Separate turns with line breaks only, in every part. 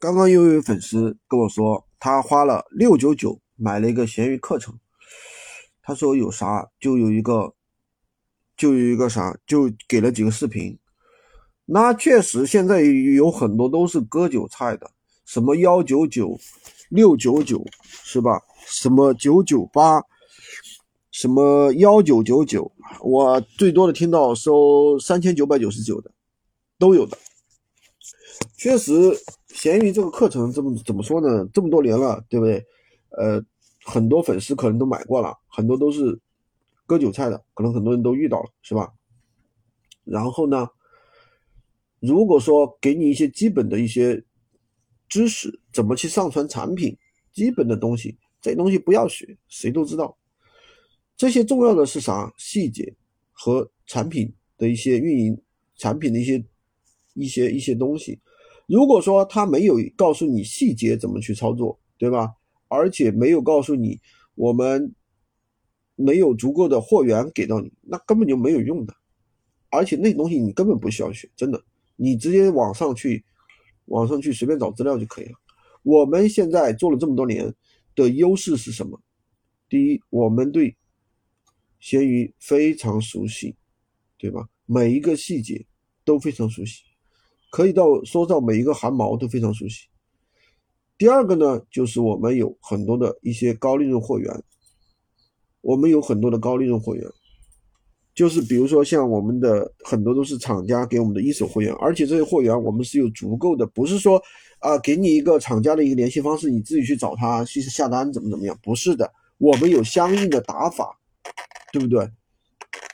刚刚又有粉丝跟我说，他花了六九九买了一个闲鱼课程。他说有啥就有一个，就有一个啥，就给了几个视频。那确实现在有很多都是割韭菜的，什么幺九九、六九九是吧？什么九九八，什么幺九九九，我最多的听到收三千九百九十九的，都有的。确实。闲鱼这个课程怎么怎么说呢？这么多年了，对不对？呃，很多粉丝可能都买过了，很多都是割韭菜的，可能很多人都遇到了，是吧？然后呢，如果说给你一些基本的一些知识，怎么去上传产品，基本的东西，这东西不要学，谁都知道。这些重要的是啥？细节和产品的一些运营，产品的一些一些一些东西。如果说他没有告诉你细节怎么去操作，对吧？而且没有告诉你我们没有足够的货源给到你，那根本就没有用的。而且那东西你根本不需要学，真的，你直接网上去，网上去随便找资料就可以了。我们现在做了这么多年的优势是什么？第一，我们对闲鱼非常熟悉，对吧？每一个细节都非常熟悉。可以到说到每一个汗毛都非常熟悉。第二个呢，就是我们有很多的一些高利润货源，我们有很多的高利润货源，就是比如说像我们的很多都是厂家给我们的一手货源，而且这些货源我们是有足够的，不是说啊给你一个厂家的一个联系方式，你自己去找他去下单怎么怎么样，不是的，我们有相应的打法，对不对？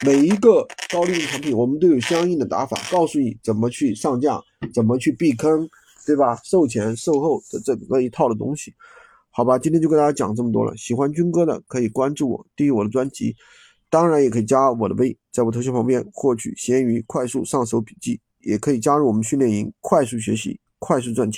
每一个高利润产品，我们都有相应的打法，告诉你怎么去上架，怎么去避坑，对吧？售前售后的整个一套的东西，好吧？今天就跟大家讲这么多了。喜欢军哥的可以关注我，订阅我的专辑，当然也可以加我的微，在我头像旁边获取闲鱼快速上手笔记，也可以加入我们训练营，快速学习，快速赚钱。